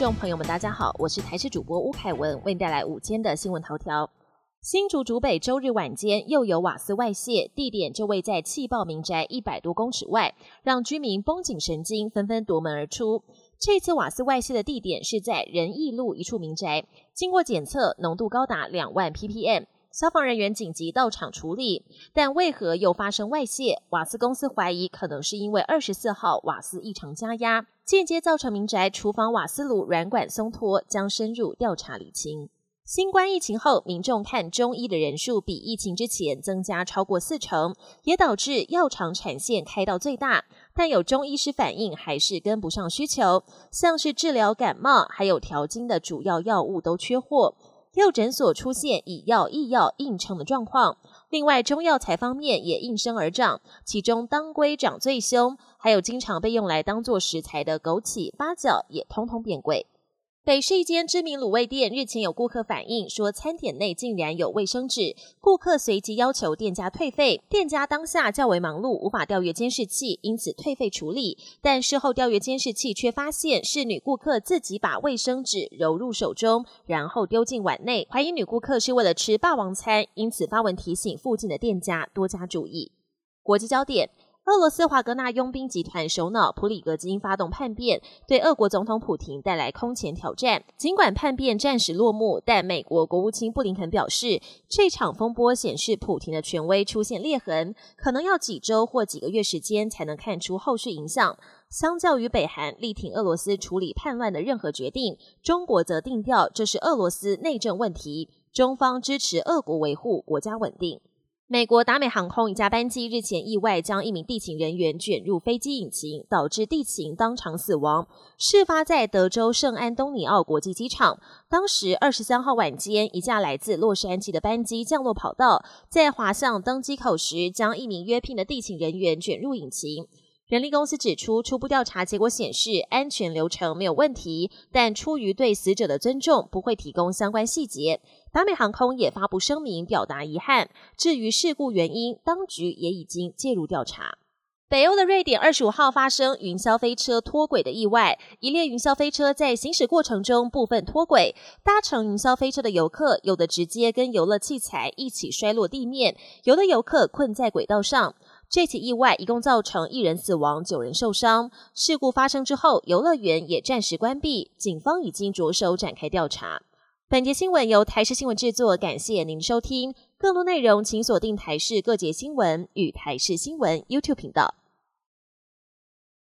众朋友们，大家好，我是台视主播吴凯文，为您带来午间的新闻头条。新竹竹北周日晚间又有瓦斯外泄，地点就位在气爆民宅一百多公尺外，让居民绷紧神经，纷纷夺门而出。这次瓦斯外泄的地点是在仁义路一处民宅，经过检测，浓度高达两万 ppm。消防人员紧急到场处理，但为何又发生外泄？瓦斯公司怀疑可能是因为二十四号瓦斯异常加压，间接造成民宅厨房瓦斯炉软管松脱，将深入调查理清。新冠疫情后，民众看中医的人数比疫情之前增加超过四成，也导致药厂产线开到最大，但有中医师反映还是跟不上需求，像是治疗感冒还有调经的主要药物都缺货。药诊所出现以药易药硬撑的状况，另外中药材方面也应声而涨，其中当归涨最凶，还有经常被用来当做食材的枸杞、八角也通通变贵。北市一间知名卤味店日前有顾客反映说，餐点内竟然有卫生纸，顾客随即要求店家退费。店家当下较为忙碌，无法调阅监视器，因此退费处理。但事后调阅监视器，却发现是女顾客自己把卫生纸揉入手中，然后丢进碗内，怀疑女顾客是为了吃霸王餐，因此发文提醒附近的店家多加注意。国际焦点。俄罗斯华格纳佣兵集团首脑普里格金发动叛变，对俄国总统普廷带来空前挑战。尽管叛变暂时落幕，但美国国务卿布林肯表示，这场风波显示普廷的权威出现裂痕，可能要几周或几个月时间才能看出后续影响。相较于北韩力挺俄罗斯处理叛乱的任何决定，中国则定调这是俄罗斯内政问题，中方支持俄国维护国家稳定。美国达美航空一架班机日前意外将一名地勤人员卷入飞机引擎，导致地勤当场死亡。事发在德州圣安东尼奥国际机场。当时二十三号晚间，一架来自洛杉矶的班机降落跑道，在滑向登机口时，将一名约聘的地勤人员卷入引擎。人力公司指出，初步调查结果显示安全流程没有问题，但出于对死者的尊重，不会提供相关细节。达美航空也发布声明表达遗憾。至于事故原因，当局也已经介入调查。北欧的瑞典二十五号发生云霄飞车脱轨的意外，一列云霄飞车在行驶过程中部分脱轨，搭乘云霄飞车的游客有的直接跟游乐器材一起摔落地面，有的游客困在轨道上。这起意外一共造成一人死亡、九人受伤。事故发生之后，游乐园也暂时关闭，警方已经着手展开调查。本节新闻由台视新闻制作，感谢您收听。更多内容请锁定台视各节新闻与台视新闻 YouTube 频道。